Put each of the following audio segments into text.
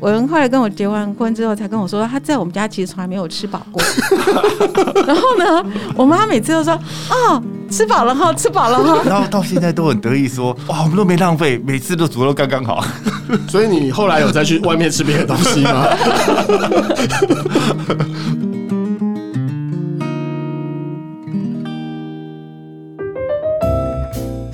我文后来跟我结完婚之后，才跟我说，他在我们家其实从来没有吃饱过。然后呢，我妈每次都说：“哦，吃饱了哈，吃饱了哈。”然后到现在都很得意说：“哇，我们都没浪费，每次都煮的刚刚好。”所以你后来有再去外面吃别的东西吗？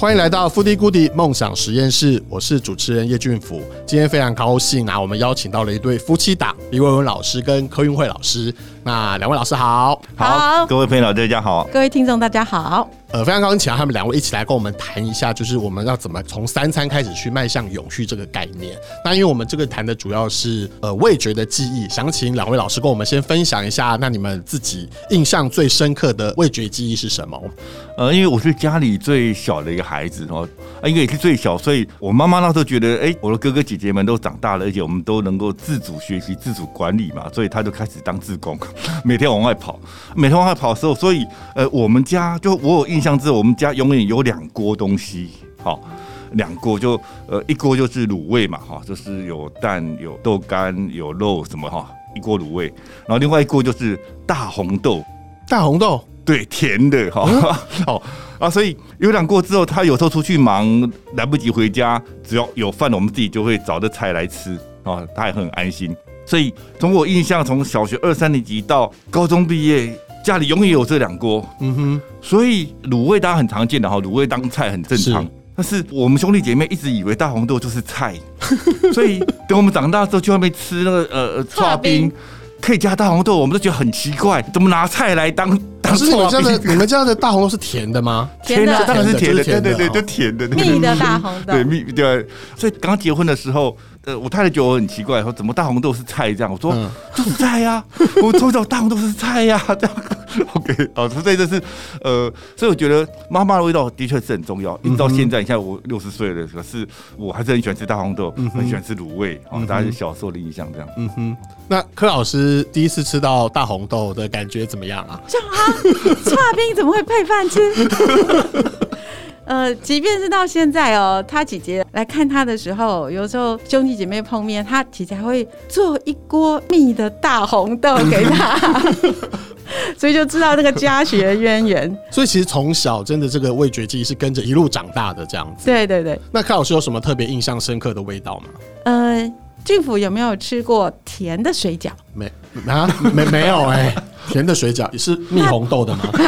欢迎来到富迪 Goodie 梦想实验室，我是主持人叶俊福。今天非常高兴啊，我们邀请到了一对夫妻档，李文文老师跟柯云慧老师。那两位老师好，好，各位朋友大家好，各位听众大家好。呃，非常高兴请到他们两位一起来跟我们谈一下，就是我们要怎么从三餐开始去迈向永续这个概念。那因为我们这个谈的主要是呃味觉的记忆，想请两位老师跟我们先分享一下，那你们自己印象最深刻的味觉记忆是什么？呃，因为我是家里最小的一个孩子哦，啊，因为也是最小，所以我妈妈那时候觉得，哎、欸，我的哥哥姐姐们都长大了，而且我们都能够自主学习、自主管理嘛，所以他就开始当志工，每天往外跑，每天往外跑的时候，所以呃，我们家就我有印。象之后，我们家永远有两锅东西，好，两锅就呃一锅就是卤味嘛，哈，就是有蛋、有豆干、有肉什么哈，一锅卤味，然后另外一锅就是大红豆，大红豆，对，甜的哈，好啊，所以有两锅之后，他有时候出去忙来不及回家，只要有饭，我们自己就会找着菜来吃啊，他也很安心。所以从我印象，从小学二三年级到高中毕业。家里永远有这两锅，嗯哼，所以卤味大家很常见的哈，卤味当菜很正常。但是我们兄弟姐妹一直以为大红豆就是菜，所以等我们长大之后去外面吃那个呃刨冰，可以加大红豆，我们都觉得很奇怪，怎么拿菜来当当剉冰？你们家的 你们家的大红豆是甜的吗？甜的，当然是甜的，甜的对对对，就甜的。蜜的大红豆，对蜜对。所以刚结婚的时候。呃，我太太觉得我很奇怪，说怎么大红豆是菜这样？我说、嗯、就是菜呀、啊，我从小大红豆是菜呀、啊，这样。OK，好，所以这是呃，所以我觉得妈妈的味道的确是很重要。一直到现在，你看我六十岁了，可是我还是很喜欢吃大红豆，嗯、很喜欢吃卤味。哦，大家是小时候的印象这样。嗯哼，那柯老师第一次吃到大红豆的感觉怎么样啊？像啊，差冰怎么会配饭吃？呃，即便是到现在哦，他姐姐来看他的时候，有时候兄弟姐妹碰面，他姐姐还会做一锅蜜的大红豆给他，所以就知道那个家学渊源。所以其实从小真的这个味觉记忆是跟着一路长大的这样子。对对对。那柯老师有什么特别印象深刻的味道吗？呃，俊府有没有吃过甜的水饺？没啊，没没有哎、欸，甜的水饺也是蜜红豆的吗？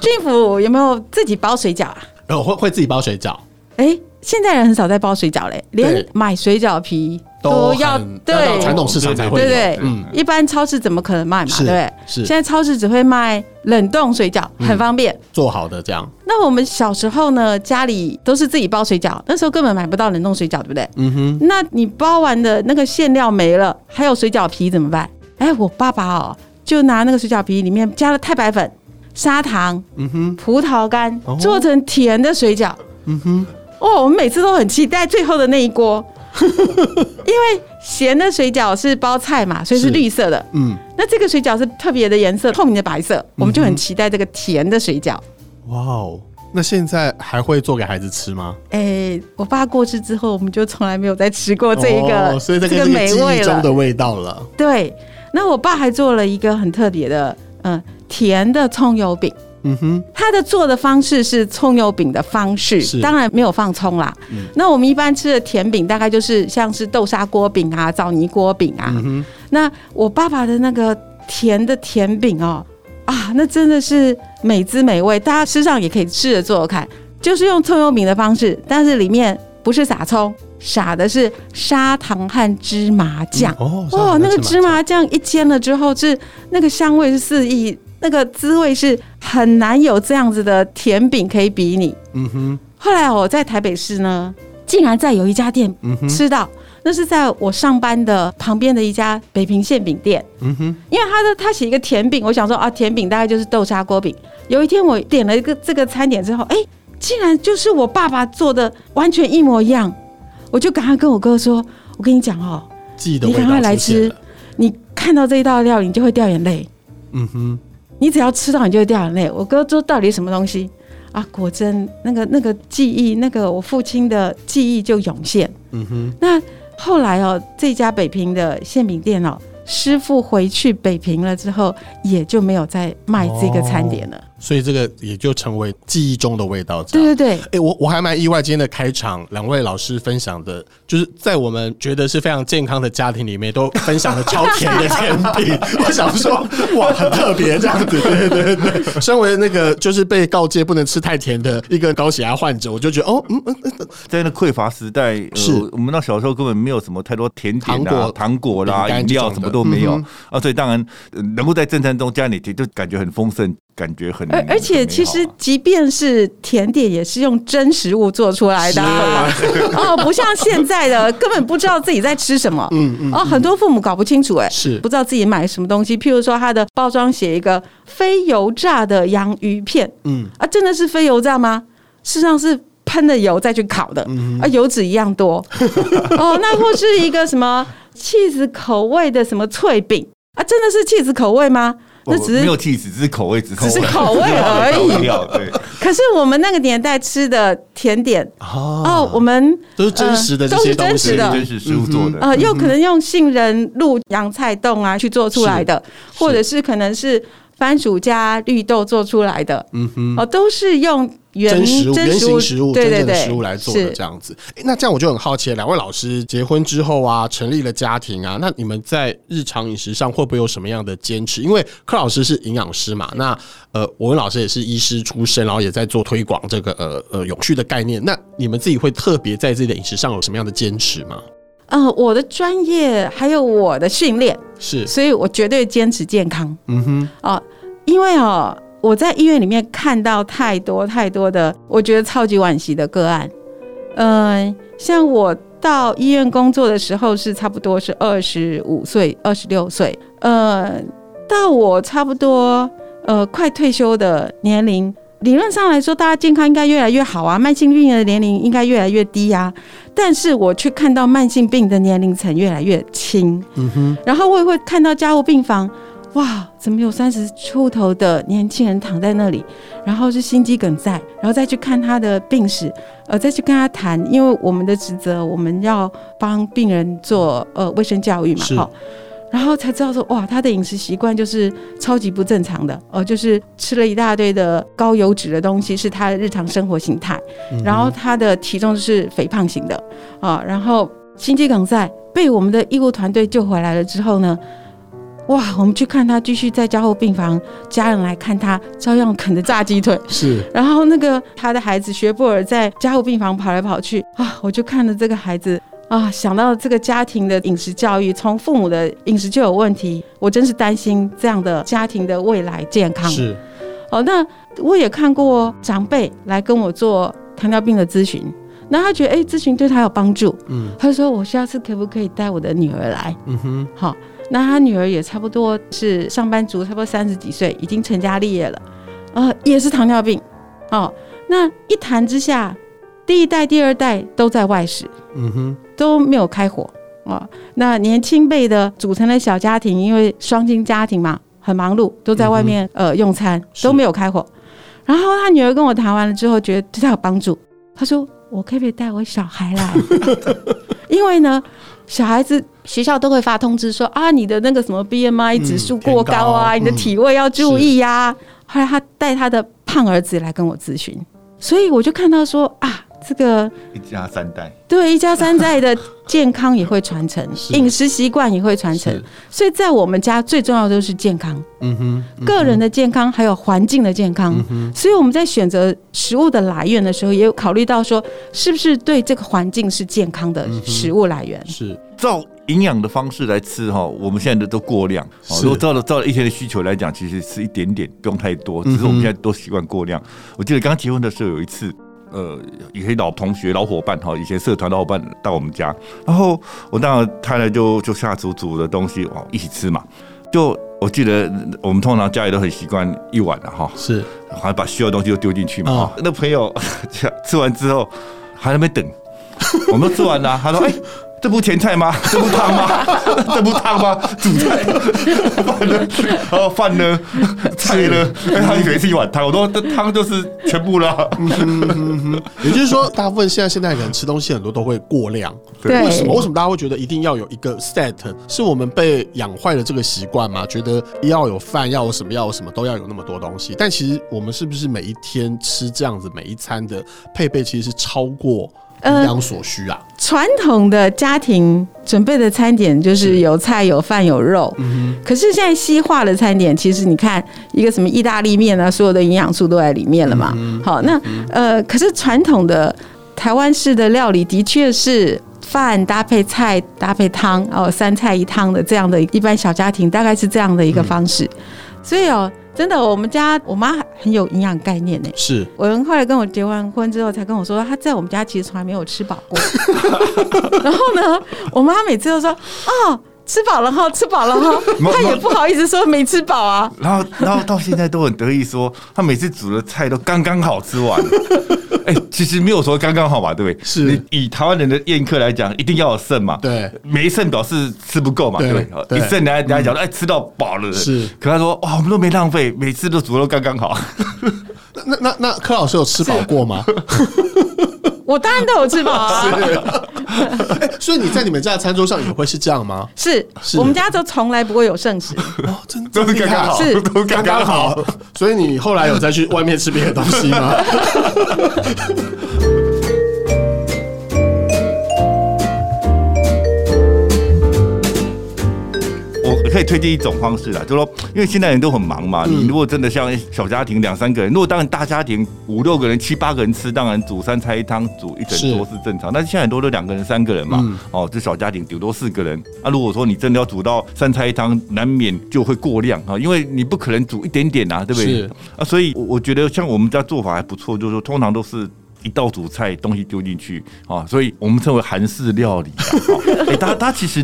俊府有没有自己包水饺啊？哦，会会自己包水饺。哎、欸，现在人很少在包水饺嘞，连买水饺皮都要对传统市场才会对对，嗯，一般超市怎么可能卖嘛？对？是。现在超市只会卖冷冻水饺，很方便，做好的这样。那我们小时候呢，家里都是自己包水饺，那时候根本买不到冷冻水饺，对不对？嗯哼。那你包完的那个馅料没了，还有水饺皮怎么办？哎，我爸爸哦，就拿那个水饺皮里面加了太白粉。砂糖，嗯哼，葡萄干做成甜的水饺，嗯哼，哦，我们每次都很期待最后的那一锅，因为咸的水饺是包菜嘛，所以是绿色的，嗯，那这个水饺是特别的颜色，透明的白色，我们就很期待这个甜的水饺。哇哦，那现在还会做给孩子吃吗？哎、欸，我爸过世之后，我们就从来没有再吃过这一个，哦、所以这个美味中的味道了。对，那我爸还做了一个很特别的，嗯。甜的葱油饼，嗯哼，它的做的方式是葱油饼的方式，当然没有放葱啦。嗯、那我们一般吃的甜饼大概就是像是豆沙锅饼啊、枣泥锅饼啊。嗯、那我爸爸的那个甜的甜饼哦，啊，那真的是美滋美味，大家吃上也可以试着做做看，就是用葱油饼的方式，但是里面不是撒葱，撒的是砂糖和芝麻酱。嗯、哦，哇，那个芝麻酱一煎了之后，是那个香味是四溢。那个滋味是很难有这样子的甜饼可以比拟。嗯哼。后来我在台北市呢，竟然在有一家店吃到，那是在我上班的旁边的一家北平馅饼店。嗯哼。因为他的他写一个甜饼，我想说啊，甜饼大概就是豆沙锅饼。有一天我点了一个这个餐点之后，哎，竟然就是我爸爸做的，完全一模一样。我就赶快跟我哥说：“我跟你讲哦，你赶快来吃，你看到这一道料理，你就会掉眼泪。”嗯哼。你只要吃到，你就会掉眼泪。我哥说到底什么东西啊，果真那个那个记忆，那个我父亲的记忆就涌现。嗯哼，那后来哦，这家北平的馅饼店哦，师傅回去北平了之后，也就没有再卖这个餐点了。哦所以这个也就成为记忆中的味道。对对对，哎、欸，我 我还蛮意外，今天的开场两位老师分享的，就是在我们觉得是非常健康的家庭里面，都分享了超甜的甜品。我想说，哇，很特别这样子。对对对。对，身为那个就是被告诫不能吃太甜的一个高血压患者，我就觉得哦，嗯嗯，嗯在那匮乏时代，是、呃、我们那小时候根本没有什么太多甜点、啊、糖果、糖果啦、饮料什么都没有、嗯、啊，所以当然能够在正餐中加点甜，就感觉很丰盛。感觉很，而而且其实，即便是甜点，也是用真食物做出来的 哦，不像现在的根本不知道自己在吃什么。嗯嗯。哦，很多父母搞不清楚，哎，是不知道自己买什么东西。譬如说，它的包装写一个非油炸的洋芋片，嗯啊，真的是非油炸吗？事实上是喷的油再去烤的，啊，油脂一样多。哦，那或是一个什么起司口味的什么脆饼啊，真的是起司口味吗？那只是没有气质，只是口味，只是口味 而已。对。可是我们那个年代吃的甜点哦，我们都是真实的，都是真实的，真实食物做的。呃，又可能用杏仁露、洋菜冻啊去做出来的，或者是可能是番薯加绿豆做出来的。嗯哼，哦，都是用原。真实物、原型食物、真正的食物来做的这样子，那这样我就很好奇，两位老师结婚之后啊，成立了家庭啊，那你们在日常饮食上会不会有什么样的坚持？因为柯老师是营养师嘛，那呃，我跟老师也是医师出身，然后也在做推广这个呃呃永续的概念。那你们自己会特别在自己的饮食上有什么样的坚持吗？呃，我的专业还有我的训练是，所以我绝对坚持健康。嗯哼，哦，因为哦。我在医院里面看到太多太多的，我觉得超级惋惜的个案。嗯，像我到医院工作的时候是差不多是二十五岁、二十六岁。呃，到我差不多呃快退休的年龄，理论上来说，大家健康应该越来越好啊，慢性病的年龄应该越来越低呀。但是我却看到慢性病的年龄层越来越轻。嗯哼，然后我也会看到家务病房。哇，怎么有三十出头的年轻人躺在那里，然后是心肌梗塞，然后再去看他的病史，呃，再去跟他谈，因为我们的职责，我们要帮病人做呃卫生教育嘛，好，然后才知道说，哇，他的饮食习惯就是超级不正常的，呃，就是吃了一大堆的高油脂的东西，是他的日常生活形态，然后他的体重是肥胖型的，啊，然后心肌梗塞被我们的医护团队救回来了之后呢，哇，我们去看他，继续在加护病房，家人来看他，照样啃着炸鸡腿。是，然后那个他的孩子学布尔在加护病房跑来跑去啊，我就看着这个孩子啊，想到这个家庭的饮食教育，从父母的饮食就有问题，我真是担心这样的家庭的未来健康。是，哦，那我也看过长辈来跟我做糖尿病的咨询，那他觉得哎，咨询对他有帮助，嗯，他说我下次可不可以带我的女儿来？嗯哼，好。那他女儿也差不多是上班族，差不多三十几岁，已经成家立业了，呃，也是糖尿病，哦，那一谈之下，第一代、第二代都在外食，嗯哼，都没有开火啊，那年轻辈的组成的小家庭，因为双亲家庭嘛，很忙碌，都在外面、嗯、呃用餐，都没有开火。然后他女儿跟我谈完了之后，觉得对他有帮助，他说：“我可不可以带我小孩来？因为呢。”小孩子学校都会发通知说啊，你的那个什么 BMI 指数过高啊，你的体位要注意呀、啊。后来他带他的胖儿子来跟我咨询，所以我就看到说啊。这个一家三代，对，一家三代的健康也会传承，饮食习惯也会传承，所以在我们家最重要的就是健康，嗯哼，个人的健康还有环境的健康，所以我们在选择食物的来源的时候，也有考虑到说是不是对这个环境是健康的食物来源，是。照营养的方式来吃哈，我们现在的都过量，如果照了照了一天的需求来讲，其实吃一点点不用太多，只是我们现在都习惯过量。我记得刚结婚的时候有一次。呃，一些老同学、老伙伴哈，以前社团老伙伴到我们家，然后我当然太太就就下厨煮的东西哦，一起吃嘛。就我记得我们通常家里都很习惯一碗的哈，是，好像把需要的东西都丢进去嘛。哦、那朋友 吃完之后还在那边等，我们都吃完了。他说：“ 哎、欸。”这不甜菜吗？这不汤吗？这不汤吗？煮菜 饭呢？然后饭呢？菜呢？哎，他以为是一碗汤。我说这汤就是全部了。也就是说，大部分现在现代人吃东西很多都会过量。对，为什么？为什么大家会觉得一定要有一个 set？是我们被养坏了这个习惯吗？觉得要有饭，要有什么，要有什么，都要有那么多东西。但其实我们是不是每一天吃这样子每一餐的配备，其实是超过？营养所需啊！传统的家庭准备的餐点就是有菜、有饭、有肉。嗯，可是现在西化的餐点，其实你看一个什么意大利面啊，所有的营养素都在里面了嘛。好，那呃，可是传统的台湾式的料理的确是饭搭配菜搭配汤哦，三菜一汤的这样的一般小家庭大概是这样的一个方式。所以哦。真的，我们家我妈很有营养概念呢。是，我后来跟我结完婚之后，才跟我说，她在我们家其实从来没有吃饱过。然后呢，我妈每次都说：“哦，吃饱了哈，吃饱了哈。”他也不好意思说没吃饱啊。然后，然后到现在都很得意说，他每次煮的菜都刚刚好吃完。哎、欸，其实没有说刚刚好嘛，对不对？是以台湾人的宴客来讲，一定要有剩嘛。对，没剩表示吃不够嘛，对，对，对。一剩人家人家讲，哎、嗯，吃到饱了。是，可他说，哇，我们都没浪费，每次都煮的都刚刚好。那那那柯老师有吃饱过吗？我当然都有吃饱啊。欸、所以你在你们家的餐桌上也会是这样吗？是，是我们家就从来不会有剩食。哦，真的都是刚刚好，是都刚刚好。所以你后来有再去外面吃别的东西吗？可以推荐一种方式啦，就是说，因为现在人都很忙嘛，你如果真的像小家庭两三个人，如果当然大家庭五六个人、七八个人吃，当然煮三菜一汤煮一整桌是正常。但是现在很多都两个人、三个人嘛，哦，这小家庭顶多四个人。那如果说你真的要煮到三菜一汤，难免就会过量啊，因为你不可能煮一点点啊，对不对？啊，所以我觉得像我们家做法还不错，就是说通常都是。一道主菜东西丢进去啊，所以我们称为韩式料理。哎、欸，大家大家其实，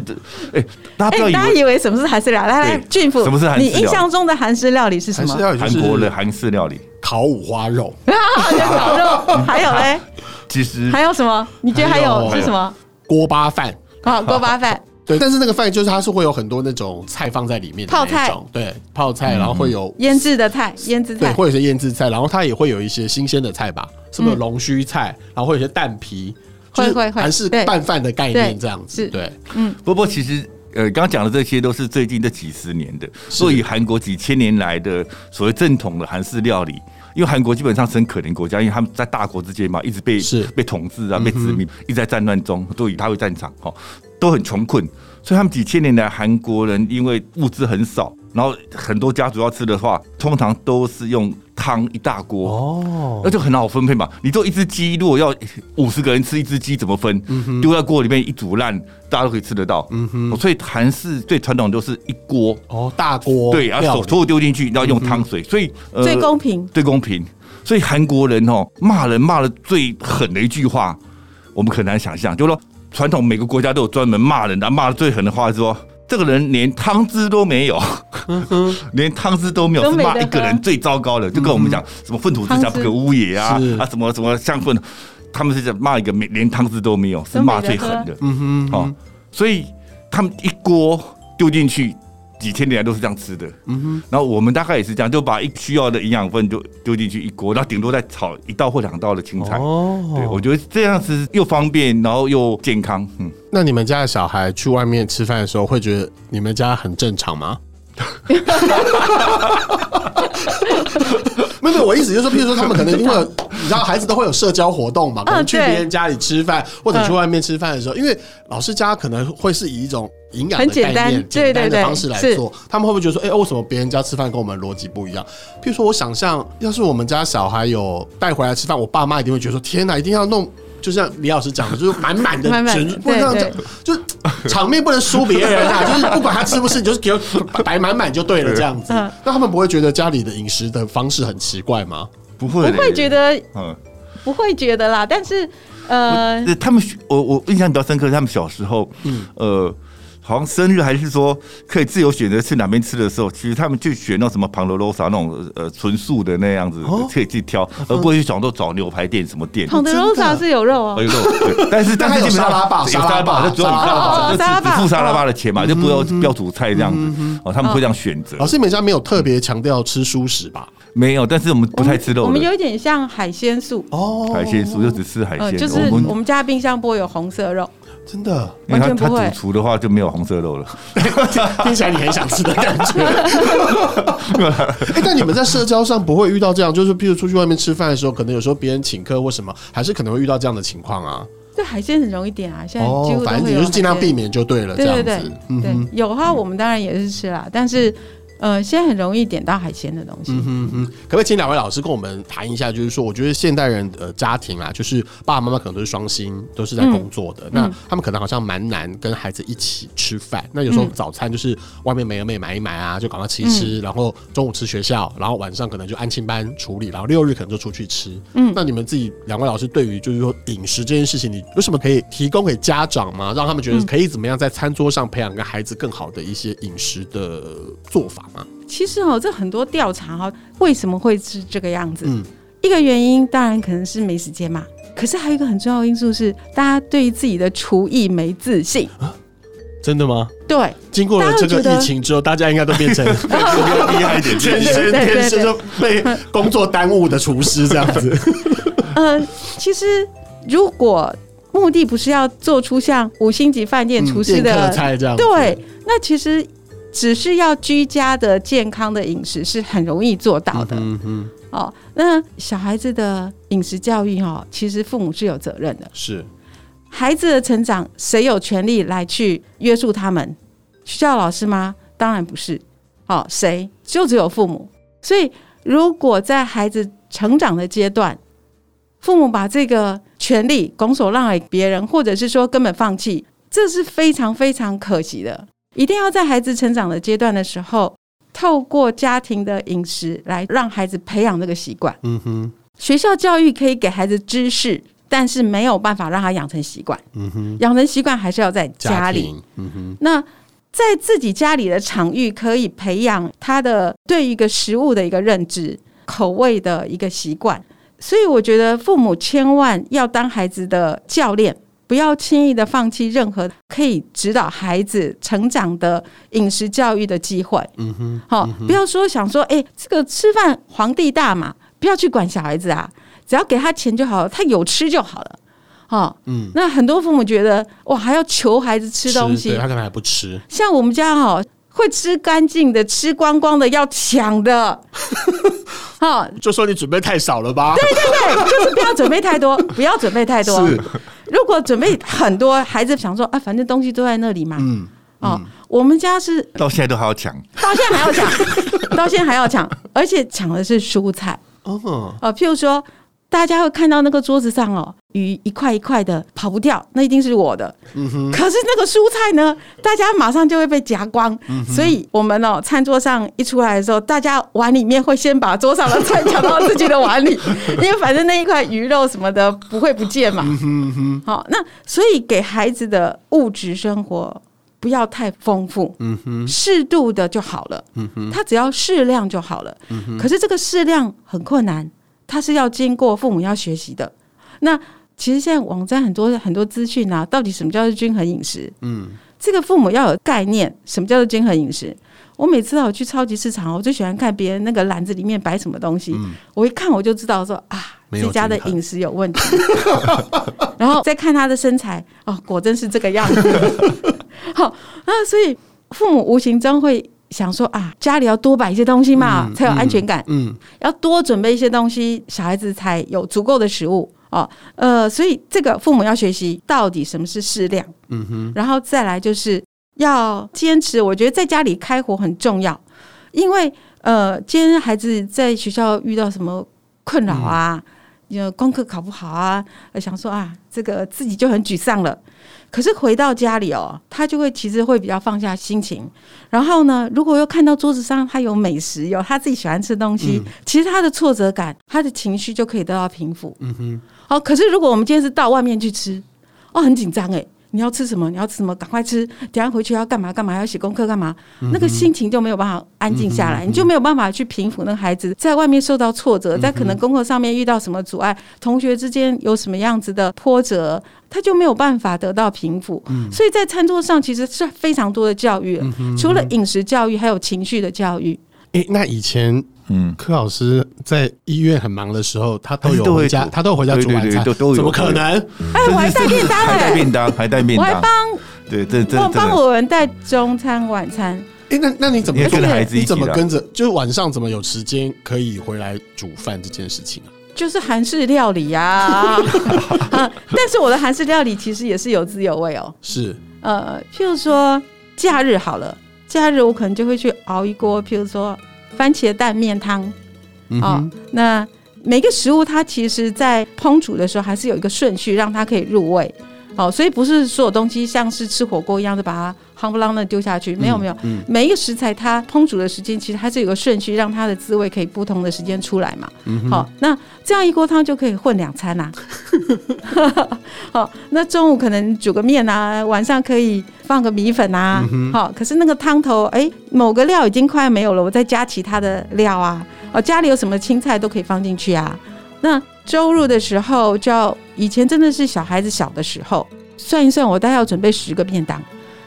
哎、欸，大家不要以为、欸、大家以为什么是韩式料理？来来，俊甫，什么是韩式？你印象中的韩式料理是什么？韩国的韩式料理，烤五花肉，烤肉，还有嘞？其实还有什么？你觉得还有是什么？锅巴饭，好，锅巴饭。对，但是那个饭就是它是会有很多那种菜放在里面的那种，泡菜，对，泡菜，然后会有腌制的菜，腌制菜，对，会有些腌制菜，然后它也会有一些新鲜的菜吧，是不是有龙须菜，然后会有一些蛋皮，会会会，还是拌饭的概念这样子，对，嗯，不过其实呃，刚刚讲的这些都是最近这几十年的，所以韩国几千年来的所谓正统的韩式料理，因为韩国基本上是很可怜国家，因为他们在大国之间嘛，一直被是被统治啊，被殖民，一直在战乱中，都以他为战场，哈。都很穷困，所以他们几千年来韩国人因为物资很少，然后很多家族要吃的话，通常都是用汤一大锅哦，那就很好分配嘛。你做一只鸡，如果要五十个人吃一只鸡，怎么分？丢在锅里面一煮烂，大家都可以吃得到。嗯哼，所以韩式最传统都是一锅哦，大锅对，然后手所有丢进去，然后用汤水，所以最公平，最公平。所以韩国人哦骂人骂的最狠的一句话，我们很难想象，就是说。传统每个国家都有专门骂人的，骂的最狠的话是说，这个人连汤汁都没有，连汤汁都没有，是骂一个人最糟糕的，就跟我们讲什么粪土之下不可污也啊啊什么什么像粪，他们是在骂一个没连汤汁都没有，是骂最狠的，嗯哼，哦，所以他们一锅丢进去。几千年来都是这样吃的，嗯哼，然后我们大概也是这样，就把一需要的营养分就丢进去一锅，然后顶多再炒一道或两道的青菜。哦，对，我觉得这样子又方便，然后又健康。嗯，那你们家的小孩去外面吃饭的时候，会觉得你们家很正常吗？没有，我意思就是说，譬如说他们可能因为你知道，孩子都会有社交活动嘛，可能去别人家里吃饭或者去外面吃饭的时候，因为老师家可能会是以一种营养的概念、简单的方式来做，他们会不会觉得说，哎，为什么别人家吃饭跟我们逻辑不一样？譬如说，我想象要是我们家小孩有带回来吃饭，我爸妈一定会觉得说，天哪，一定要弄。就像李老师讲的，就是满满的 全，不能这样讲，就场面不能输别人啊！就是不管他吃不吃，你就是给我摆满满就对了，这样子。那他们不会觉得家里的饮食的方式很奇怪吗？不会，不会觉得，嗯，不会觉得啦。但是，呃，他们我我印象比较深刻，他们小时候，嗯，呃。好像生日还是说可以自由选择去哪边吃的时候，其实他们就选那什么旁罗罗莎那种呃纯素的那样子，可以自己挑，而不会去想说找牛排店什么店。旁罗莎是有肉哦，有肉，但是但是基本上沙拉吧，沙拉吧，就只有沙拉吧，就只付沙拉吧的钱嘛，就不要不要主菜这样子。哦，他们会这样选择。老师，你们家没有特别强调吃蔬食吧？没有，但是我们不太吃肉。我们有一点像海鲜素。哦，海鲜素就只吃海鲜，就是我们家冰箱不会有红色肉。真的，完全不会。他主厨的话就没有红色肉了，听起来你很想吃的感觉。哎，但你们在社交上不会遇到这样，就是譬如出去外面吃饭的时候，可能有时候别人请客或什么，还是可能会遇到这样的情况啊。对海鲜很容易点啊，现在几乎都会有。反正你就是尽量避免就对了。对对对，对，有的话我们当然也是吃啦，但是。呃，现在很容易点到海鲜的东西。嗯哼哼，可不可以请两位老师跟我们谈一下？就是说，我觉得现代人的家庭啊，就是爸爸妈妈可能都是双薪，都是在工作的。嗯、那他们可能好像蛮难跟孩子一起吃饭。那有时候早餐就是外面美而美买一买啊，就赶快吃一吃。嗯、然后中午吃学校，然后晚上可能就安亲班处理，然后六日可能就出去吃。嗯，那你们自己两位老师对于就是说饮食这件事情，你有什么可以提供给家长吗？让他们觉得可以怎么样在餐桌上培养跟孩子更好的一些饮食的做法吗？其实哦，这很多调查哈，为什么会是这个样子？嗯，一个原因当然可能是没时间嘛。可是还有一个很重要的因素是，大家对于自己的厨艺没自信。啊，真的吗？对，经过了这个疫情之后，大家应该都变成更 厉害一点，天生天生就被工作耽误的厨师这样子。嗯，其实如果目的不是要做出像五星级饭店厨师的菜这样，对，那其实。只是要居家的健康的饮食是很容易做到的。嗯嗯。哦，那小孩子的饮食教育哦，其实父母是有责任的。是。孩子的成长，谁有权利来去约束他们？学校老师吗？当然不是。哦，谁？就只有父母。所以，如果在孩子成长的阶段，父母把这个权利拱手让给别人，或者是说根本放弃，这是非常非常可惜的。一定要在孩子成长的阶段的时候，透过家庭的饮食来让孩子培养这个习惯。嗯哼，学校教育可以给孩子知识，但是没有办法让他养成习惯。嗯哼，养成习惯还是要在家里。嗯哼，那在自己家里的场域可以培养他的对一个食物的一个认知、口味的一个习惯。所以我觉得父母千万要当孩子的教练。不要轻易的放弃任何可以指导孩子成长的饮食教育的机会。嗯哼，好，不要说想说，哎，这个吃饭皇帝大嘛，不要去管小孩子啊，只要给他钱就好了，他有吃就好了。哈，嗯，那很多父母觉得，哇，还要求孩子吃东西，他可能还不吃。像我们家哈，会吃干净的，吃光光的，要抢的。哈，就说你准备太少了吧？对对对，就是不要准备太多，不要准备太多。是。如果准备很多，孩子想说啊，反正东西都在那里嘛。嗯，嗯哦，我们家是到现在都还要抢，到现在还要抢，到现在还要抢，而且抢的是蔬菜。哦，哦，譬如说。大家会看到那个桌子上哦，鱼一块一块的跑不掉，那一定是我的。嗯哼。可是那个蔬菜呢，大家马上就会被夹光。嗯。所以我们哦，餐桌上一出来的时候，大家碗里面会先把桌上的菜抢到自己的碗里，因为反正那一块鱼肉什么的不会不见嘛。嗯哼。好，那所以给孩子的物质生活不要太丰富。嗯哼。适度的就好了。嗯哼。他只要适量就好了。嗯哼。可是这个适量很困难。它是要经过父母要学习的。那其实现在网站很多很多资讯啊，到底什么叫做均衡饮食？嗯，这个父母要有概念，什么叫做均衡饮食？我每次我去超级市场，我最喜欢看别人那个篮子里面摆什么东西。嗯，我一看我就知道说啊，这家的饮食有问题。然后再看他的身材，哦，果真是这个样子。好啊，所以父母无形中会。想说啊，家里要多摆一些东西嘛，嗯、才有安全感。嗯，嗯要多准备一些东西，小孩子才有足够的食物哦。呃，所以这个父母要学习到底什么是适量。嗯哼，然后再来就是要坚持。我觉得在家里开火很重要，因为呃，今天孩子在学校遇到什么困扰啊，有、嗯、功课考不好啊，想说啊，这个自己就很沮丧了。可是回到家里哦，他就会其实会比较放下心情。然后呢，如果又看到桌子上他有美食，有他自己喜欢吃的东西，嗯、其实他的挫折感，他的情绪就可以得到平复。嗯哼。好，可是如果我们今天是到外面去吃，哦，很紧张诶，你要吃什么？你要吃什么？赶快吃！等下回去要干嘛？干嘛？要写功课干嘛？那个心情就没有办法安静下来，你就没有办法去平复那个孩子在外面受到挫折，在可能功课上面遇到什么阻碍，同学之间有什么样子的波折，他就没有办法得到平复。所以在餐桌上其实是非常多的教育，除了饮食教育，还有情绪的教育。哎，那以前。嗯，柯老师在医院很忙的时候，他都有回家，他都有回家煮晚餐，怎么可能？哎，我还带便当，还带便当，还带便当，我还帮，对，这这我帮我们带中餐晚餐。哎，那那你怎么跟孩子？你怎么跟着？就是晚上怎么有时间可以回来煮饭这件事情啊？就是韩式料理呀，但是我的韩式料理其实也是有滋有味哦。是，呃，譬如说假日好了，假日我可能就会去熬一锅，譬如说。番茄蛋面汤，嗯、哦，那每个食物它其实，在烹煮的时候还是有一个顺序，让它可以入味。哦，所以不是所有东西像是吃火锅一样的把它夯不啷的丢下去，没有没有，嗯嗯、每一个食材它烹煮的时间其实它是有个顺序，让它的滋味可以不同的时间出来嘛。好、那这样一锅汤就可以混两餐呐、啊。好、哦，那中午可能煮个面啊，晚上可以放个米粉啊。好、可是那个汤头，哎、欸，某个料已经快没有了，我再加其他的料啊。哦，家里有什么青菜都可以放进去啊。那周日的时候，就要以前真的是小孩子小的时候，算一算，我大概要准备十个便当，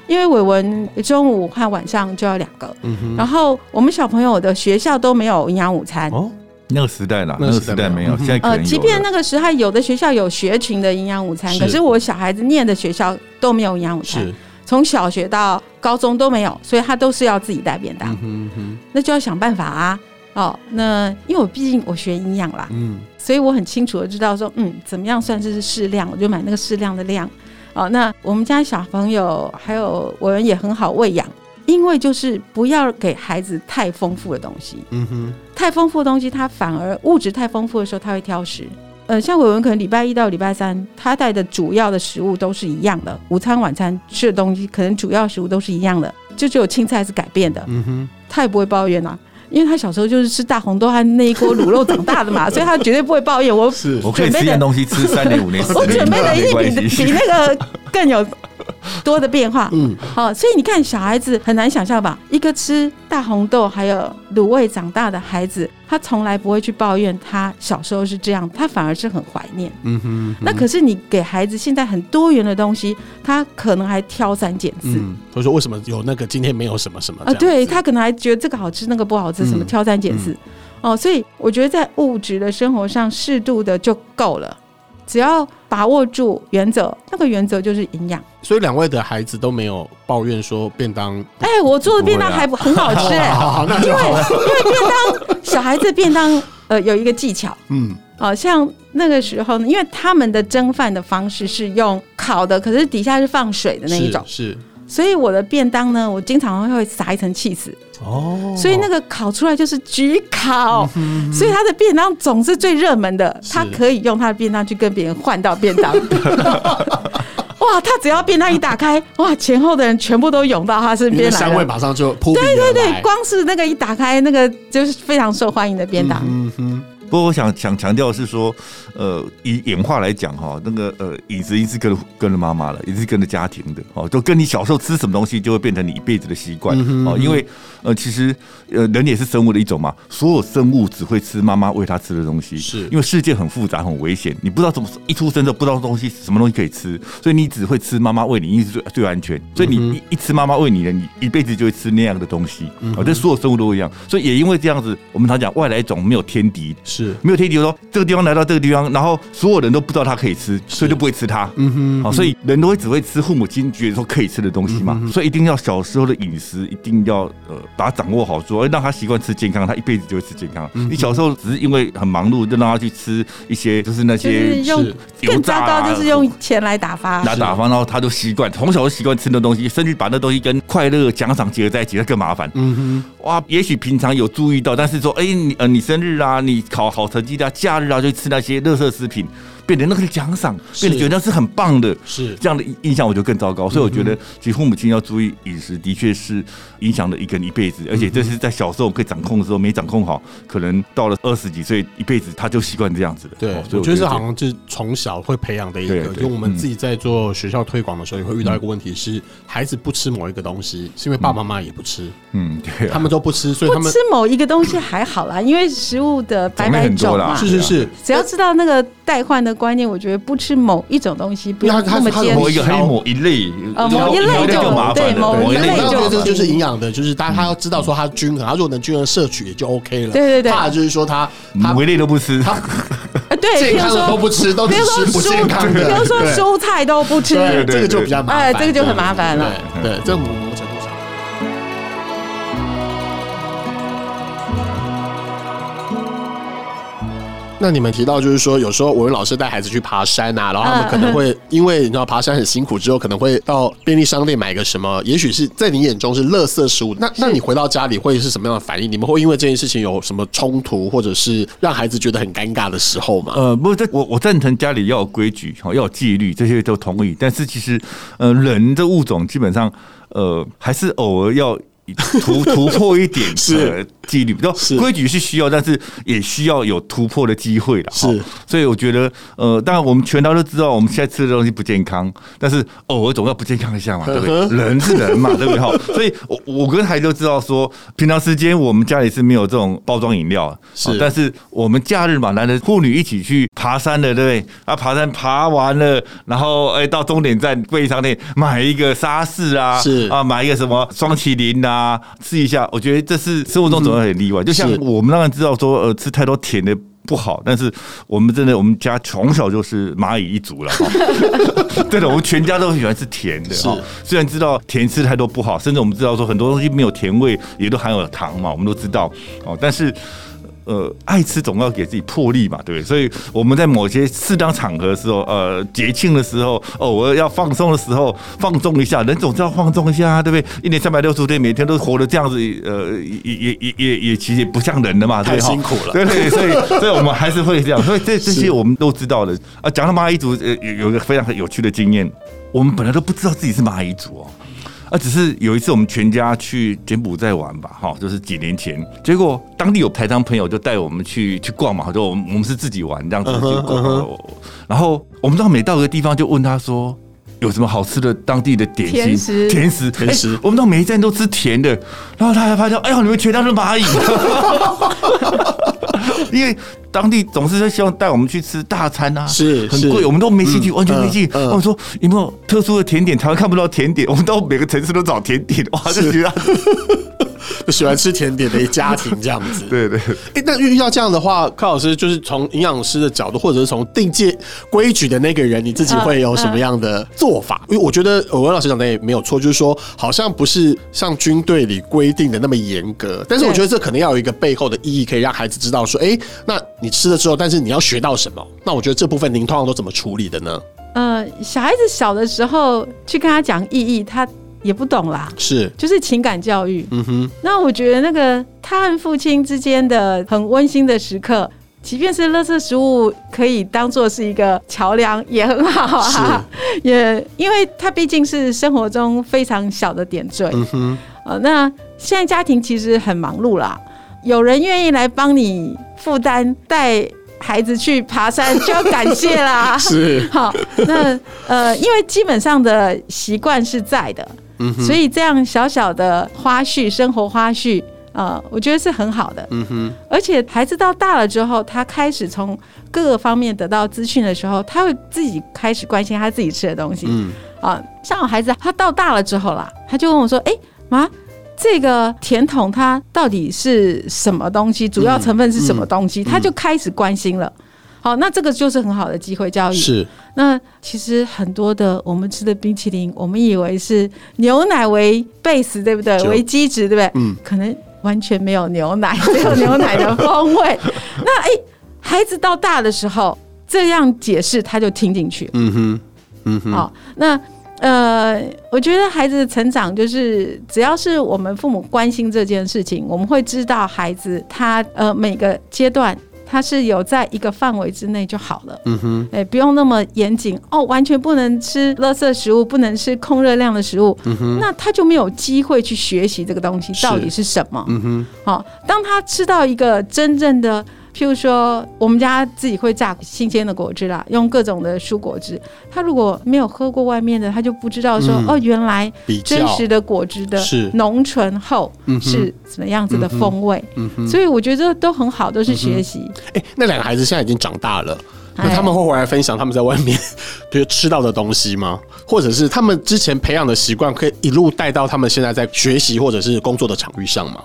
因为伟文中午和晚上就要两个。嗯。然后我们小朋友的学校都没有营养午餐。哦，那个时代啦，那个时代没有。现在可能。呃，即便那个时候有的学校有学群的营养午餐，可是我小孩子念的学校都没有营养午餐，是从小学到高中都没有，所以他都是要自己带便当。嗯哼。那就要想办法啊。哦，那因为我毕竟我学营养啦，嗯，所以我很清楚的知道说，嗯，怎么样算是适量，我就买那个适量的量。哦，那我们家小朋友还有我们也很好喂养，因为就是不要给孩子太丰富的东西，嗯哼，太丰富的东西，他反而物质太丰富的时候，他会挑食。呃，像伟文可能礼拜一到礼拜三，他带的主要的食物都是一样的，午餐晚餐吃的东西可能主要食物都是一样的，就只有青菜是改变的，嗯哼，他也不会抱怨啊。因为他小时候就是吃大红豆和那一锅卤肉长大的嘛，所以他绝对不会抱怨我。是我可以吃点东西吃三年五年，我准备的一定比比那个更有。多的变化，嗯，好，所以你看，小孩子很难想象吧？一个吃大红豆还有卤味长大的孩子，他从来不会去抱怨他小时候是这样，他反而是很怀念。嗯哼，嗯哼。那可是你给孩子现在很多元的东西，他可能还挑三拣四。嗯，所以说为什么有那个今天没有什么什么啊？对，他可能还觉得这个好吃，那个不好吃，什么挑三拣四。嗯嗯、哦，所以我觉得在物质的生活上适度的就够了。只要把握住原则，那个原则就是营养。所以两位的孩子都没有抱怨说便当。哎、欸，我做的便当还不很好吃哎、欸，因为因为便当小孩子便当呃有一个技巧，嗯，好像那个时候呢，因为他们的蒸饭的方式是用烤的，可是底下是放水的那一种，是。是所以我的便当呢，我经常会撒一层起司哦，所以那个烤出来就是焗烤，所以他的便当总是最热门的，他可以用他的便当去跟别人换到便当。哇，他只要便当一打开，哇，前后的人全部都涌到他身边来，香味马上就扑。对对对，光是那个一打开，那个就是非常受欢迎的便当。嗯哼。不过我想想强调的是说，呃，以演化来讲哈，那个呃饮食一直跟跟着妈妈了，也是跟着家庭的哦，就跟你小时候吃什么东西，就会变成你一辈子的习惯。哦。因为呃，其实呃人也是生物的一种嘛，所有生物只会吃妈妈喂它吃的东西，是。因为世界很复杂很危险，你不知道怎么一出生就不知道东西什么东西可以吃，所以你只会吃妈妈喂你，因为是最最安全，所以你一一吃妈妈喂你的，你一辈子就会吃那样的东西。啊。这所有生物都一样，所以也因为这样子，我们常讲外来种没有天敌，是没有天敌说。这个地方来到这个地方，然后所有人都不知道他可以吃，所以就不会吃它。嗯哼，好，所以人都会只会吃父母亲觉得说可以吃的东西嘛。所以一定要小时候的饮食一定要呃把它掌握好，说让他习惯吃健康，他一辈子就会吃健康。你小时候只是因为很忙碌，就让他去吃一些就是那些用更糟糕，就是用钱来打发，来打发，然后他就习惯从小就习惯吃那东西，甚至把那东西跟快乐奖赏结合在一起，那更麻烦。嗯哼，哇，也许平常有注意到，但是说哎你呃你生日啊，你考好成绩的假日啊，就吃那些垃圾食品。变变成那个奖赏，变得觉得那是很棒的，是这样的印象，我就更糟糕。所以我觉得，其实父母亲要注意饮食，的确是影响了一个人一辈子。而且这是在小时候可以掌控的时候没掌控好，可能到了二十几岁，一辈子他就习惯这样子了。对，我觉得这好像就是从小会培养的一个。因为我们自己在做学校推广的时候，也会遇到一个问题是，孩子不吃某一个东西，是因为爸爸妈妈也不吃。嗯，对，他们都不吃，所以他们吃某一个东西还好啦，因为食物的百百种嘛，是是是，只要知道那个代换的观念，我觉得不吃某一种东西不要那么坚持。某一个还有某一类，呃，某一类就麻烦了。某一类就这就是营养的，就是大家他要知道说他均衡，他如果能均衡摄取也就 OK 了。对对对，怕就是说他某一类都不吃，他对，健康的都不吃，都只吃不健康的，比如说蔬菜都不吃，这个就比较麻烦，哎，这个就很麻烦了。对，这那你们提到就是说，有时候我们老师带孩子去爬山啊，然后他们可能会因为你知道爬山很辛苦，之后可能会到便利商店买个什么，也许是在你眼中是垃圾食物。那那你回到家里会是什么样的反应？你们会因为这件事情有什么冲突，或者是让孩子觉得很尴尬的时候吗？呃，不，这我我赞成家里要有规矩，好要有纪律，这些都同意。但是其实，呃，人的物种基本上，呃，还是偶尔要。突突破一点 是纪律，规矩是需要，但是也需要有突破的机会的。是，所以我觉得，呃，当然我们全都都知道，我们现在吃的东西不健康，但是偶尔总要不健康一下嘛，对不对？人是人嘛，对不对？哈，所以我我跟孩子都知道说，平常时间我们家里是没有这种包装饮料，是，但是我们假日嘛，男的妇女一起去爬山的，对不对？啊，爬山爬完了，然后哎到终点站便利商店买一个沙士啊，是啊，买一个什么双麒麟呐。啊，试一下，我觉得这是生活中总会很例外。就像我们当然知道说，呃，吃太多甜的不好，但是我们真的，我们家从小就是蚂蚁一族了。对的，我们全家都很喜欢吃甜的。哈，虽然知道甜吃太多不好，甚至我们知道说很多东西没有甜味，也都含有糖嘛，我们都知道。哦，但是。呃，爱吃总要给自己破例嘛，对不对？所以我们在某些适当场合的时候，呃，节庆的时候，哦，我要放松的时候，放纵一下，人总是要放纵一下，啊对不对？一年三百六十五天，每天都活得这样子，呃，也也也也也其实也不像人的嘛，对，太辛苦了，对对，所以 所以我们还是会这样，所以这这些我们都知道的。啊，讲到蚂蚁族，呃，有一个非常有趣的经验，我们本来都不知道自己是蚂蚁族哦。啊，只是有一次我们全家去柬埔寨玩吧，哈，就是几年前，结果当地有台商朋友就带我们去去逛嘛，就我们我们是自己玩这样子去逛，然后我们到每到一个地方就问他说有什么好吃的当地的点心、甜食、甜食、甜食，我们到每一站都吃甜的，然后他还发现，哎呦，你们全家是蚂蚁。因为当地总是希望带我们去吃大餐啊，是很贵，我们都没兴趣，完全没兴趣。我说有没有特殊的甜点？台湾看不到甜点，我们到每个城市都找甜点，哇，就觉得。喜欢吃甜点的一家庭这样子，对 对。哎，那遇到这样的话，柯老师就是从营养师的角度，或者是从定界规矩的那个人，你自己会有什么样的做法？因为我觉得欧文老师讲的也没有错，就是说好像不是像军队里规定的那么严格，但是我觉得这可能要有一个背后的意义，可以让孩子知道说，哎，那你吃了之后，但是你要学到什么？那我觉得这部分您通常都怎么处理的呢？呃，小孩子小的时候去跟他讲意义，他。也不懂啦，是就是情感教育。嗯哼，那我觉得那个他和父亲之间的很温馨的时刻，即便是垃圾食物可以当做是一个桥梁，也很好啊。也因为他毕竟是生活中非常小的点缀。嗯哼，呃，那现在家庭其实很忙碌啦，有人愿意来帮你负担带孩子去爬山，就要感谢啦。是好，那呃，因为基本上的习惯是在的。所以这样小小的花絮，生活花絮啊、呃，我觉得是很好的。嗯哼。而且孩子到大了之后，他开始从各个方面得到资讯的时候，他会自己开始关心他自己吃的东西。嗯。啊，像我孩子，他到大了之后啦，他就问我说：“哎，妈，这个甜筒它到底是什么东西？主要成分是什么东西？”他就开始关心了。好，那这个就是很好的机会教育。是，那其实很多的我们吃的冰淇淋，我们以为是牛奶为 base，对不对？为基质，对不对？嗯，可能完全没有牛奶，没有牛奶的风味。那哎、欸，孩子到大的时候这样解释，他就听进去。嗯哼，嗯哼。好，那呃，我觉得孩子的成长就是，只要是我们父母关心这件事情，我们会知道孩子他呃每个阶段。他是有在一个范围之内就好了。嗯哼，哎，不用那么严谨哦，完全不能吃垃圾食物，不能吃控热量的食物。嗯哼，那他就没有机会去学习这个东西到底是什么。嗯哼，好，当他吃到一个真正的。譬如说，我们家自己会榨新鲜的果汁啦，用各种的蔬果汁。他如果没有喝过外面的，他就不知道说、嗯、哦，原来真实的果汁的浓醇厚是什么样子的风味。嗯嗯、所以我觉得都很好，都是学习。哎、欸，那两个孩子现在已经长大了，那他们会回来分享他们在外面比如吃到的东西吗？或者是他们之前培养的习惯，可以一路带到他们现在在学习或者是工作的场域上吗？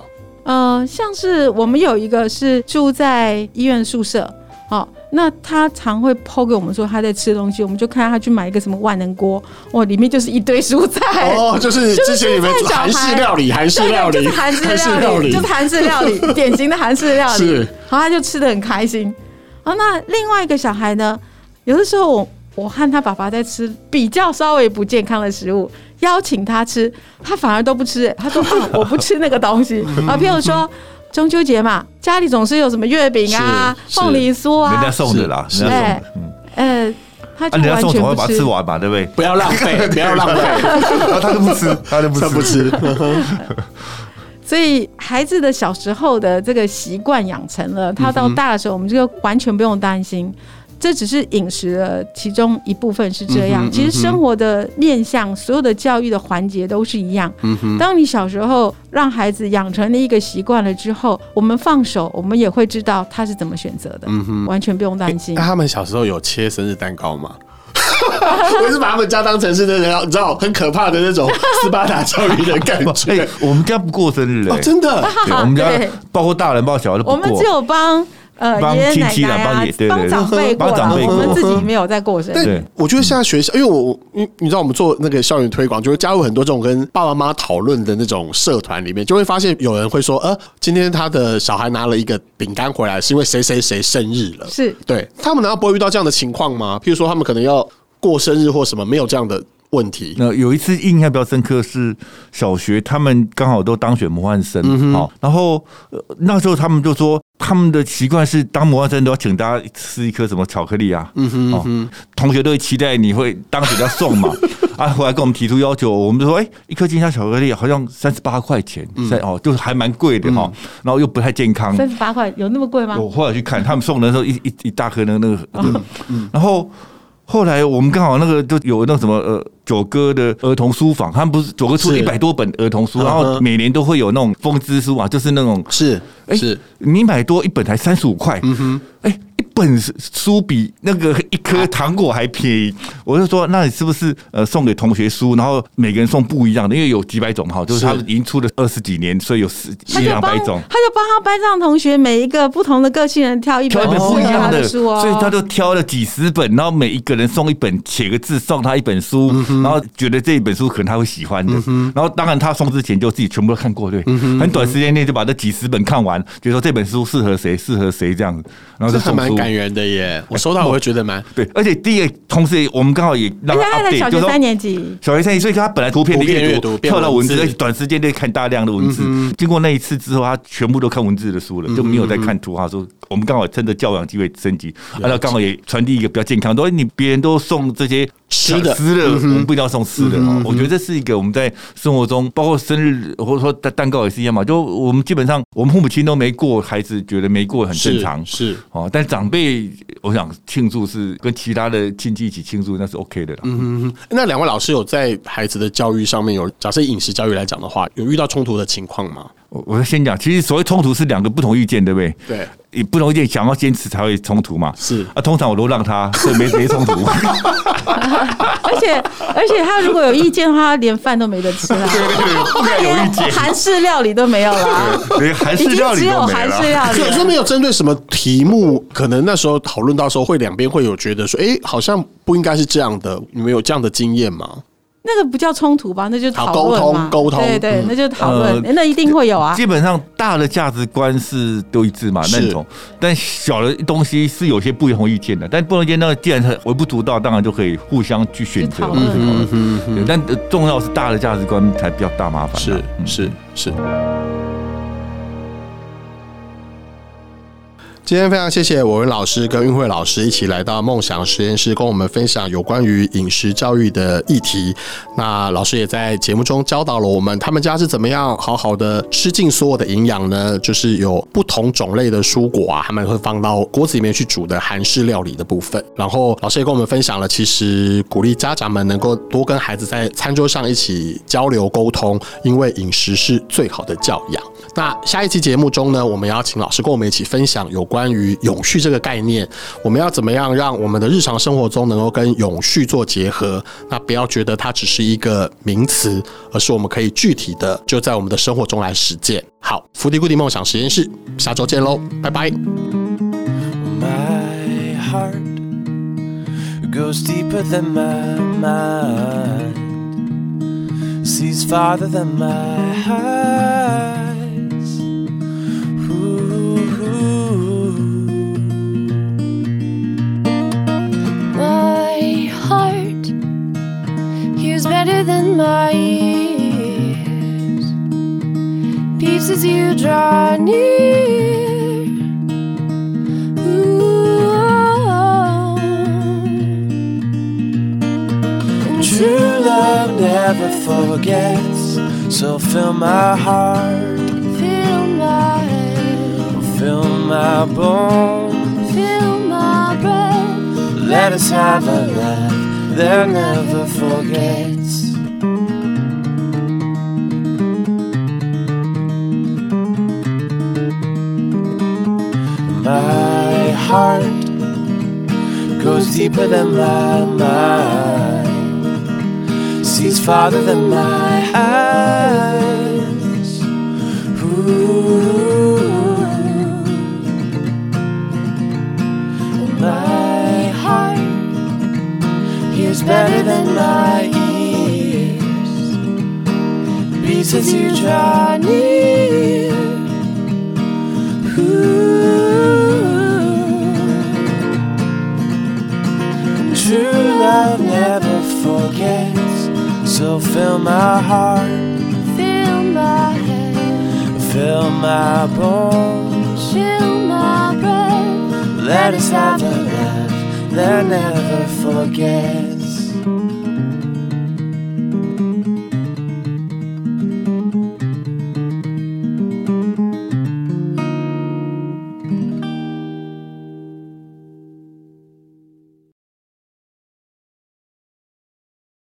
呃，像是我们有一个是住在医院宿舍，好、哦，那他常会 po 给我们说他在吃东西，我们就看他去买一个什么万能锅，哇，里面就是一堆蔬菜，哦，就是之前你们韩式料理，韩式料理，韩式料理，就是韩式料理，典型的韩式料理，是，然后他就吃的很开心。好，那另外一个小孩呢，有的时候我我和他爸爸在吃比较稍微不健康的食物。邀请他吃，他反而都不吃。他说：“啊，我不吃那个东西。”啊，譬如说中秋节嘛，家里总是有什么月饼啊、凤梨酥啊，人家送的啦，是人家送的。呃，他就完全不吃，把它吃完嘛，对不对？不要浪费，不要浪费。然后他就不吃，他就不吃，不吃。所以孩子的小时候的这个习惯养成了，他到大的时候，我们这个完全不用担心。这只是饮食的其中一部分是这样，嗯嗯、其实生活的面向，所有的教育的环节都是一样。嗯哼，当你小时候让孩子养成了一个习惯了之后，我们放手，我们也会知道他是怎么选择的。嗯哼，完全不用担心。那他们小时候有切生日蛋糕吗？我是把他们家当成是那种，你知道很可怕的那种 斯巴达教育的感觉。欸、我们家不过生日、欸，哦，真的。我们家包括大人包括小孩都不过。我们只有帮。呃，爷爷奶奶啊，帮长辈过了，我们自己没有在过生日。对，我觉得现在学校，因为我，你你知道，我们做那个校园推广，就会加入很多这种跟爸爸妈妈讨论的那种社团里面，就会发现有人会说，呃，今天他的小孩拿了一个饼干回来，是因为谁谁谁生日了。是，对，他们难道不会遇到这样的情况吗？譬如说，他们可能要过生日或什么，没有这样的。问题。那有一次印象比较深刻是小学，他们刚好都当选模范生，好，然后那时候他们就说他们的习惯是当模范生都要请大家吃一颗什么巧克力啊，嗯哼，同学都会期待你会当选要送嘛，啊，后来跟我们提出要求，我们就说，哎，一颗金沙巧克力好像三十八块钱，哦，就是还蛮贵的哈，然后又不太健康，三十八块有那么贵吗？我后来去看他们送的时候一一一大颗那个那个，然后。后来我们刚好那个就有那什么呃九哥的儿童书房，他们不是九哥出了一百多本儿童书，然后每年都会有那种风之书啊，就是那种是哎是。你买多一本才三十五块，嗯哼，哎。一本书比那个一颗糖果还便宜，我就说，那你是不是呃送给同学书，然后每个人送不一样的，因为有几百种哈，就是他已经出了二十几年，所以有十一两百种，他就帮他班上同学每一个不同的个性人挑一本不一样的书哦，所以他就挑了几十本，然后每一个人送一本，写个字送他一本书，然后觉得这一本书可能他会喜欢的，然后当然他送之前就自己全部都看过，对，很短时间内就把这几十本看完，就说这本书适合谁，适合谁这样子，然后就送书。感人的耶！我收到我会觉得蛮对，而且第一个同时我们刚好也让他 update，小学三年级，小学三年级，所以他本来图片的阅读跳到文字，短时间内看大量的文字。经过那一次之后，他全部都看文字的书了，就没有再看图。画书我们刚好趁着教养机会升级，然后刚好也传递一个比较健康。说你别人都送这些吃的，吃的我们不一定要送吃的。我觉得这是一个我们在生活中，包括生日或者说蛋蛋糕也是一样嘛。就我们基本上我们父母亲都没过，孩子觉得没过很正常，是哦。但长辈。我想庆祝是跟其他的亲戚一起庆祝，那是 OK 的。嗯哼哼。那两位老师有在孩子的教育上面有，假设饮食教育来讲的话，有遇到冲突的情况吗？我我先讲，其实所谓冲突是两个不同意见，对不对？对。你不同意见想要坚持才会冲突嘛？是啊，通常我都让他，所以没没冲突。而且而且他如果有意见的话，他连饭都没得吃 了。对对对，不可以有意见。韩式料理都没有了，连韩式料理都没有韩式料理。可是没有针对什么题目，可能那时候讨论到时候会两边会有觉得说，哎，好像不应该是这样的。你们有这样的经验吗？那个不叫冲突吧，那就讨论嘛。沟通，对对，那就讨论，那一定会有啊。基本上大的价值观是都一致嘛，认同。但小的东西是有些不同意见的，但不同意见，那既然微不足道，当然就可以互相去选择。嗯嗯嗯。但重要是大的价值观才比较大麻烦。是是是。今天非常谢谢我文老师跟韵慧老师一起来到梦想实验室，跟我们分享有关于饮食教育的议题。那老师也在节目中教导了我们，他们家是怎么样好好的吃进所有的营养呢？就是有不同种类的蔬果啊，他们会放到锅子里面去煮的韩式料理的部分。然后老师也跟我们分享了，其实鼓励家长们能够多跟孩子在餐桌上一起交流沟通，因为饮食是最好的教养。那下一期节目中呢，我们要请老师跟我们一起分享有关。关于永续这个概念，我们要怎么样让我们的日常生活中能够跟永续做结合？那不要觉得它只是一个名词，而是我们可以具体的就在我们的生活中来实践。好，福迪固定梦想实验室，下周见喽，拜拜。My heart goes deeper than my mind, sees farther than my heart. Better than my ears. Peace as you draw near. Ooh, True love never forgets. So fill my heart, fill my head, fill my bones, fill my breath. Let us have a laugh that never forgets. My heart goes deeper than my mind, sees farther than my eyes. Ooh. My heart hears better than my ears, beats as you draw near. Love never forgets. So fill my heart, fill my head, fill my bones, fill my breath. Let us have a laugh that never forgets.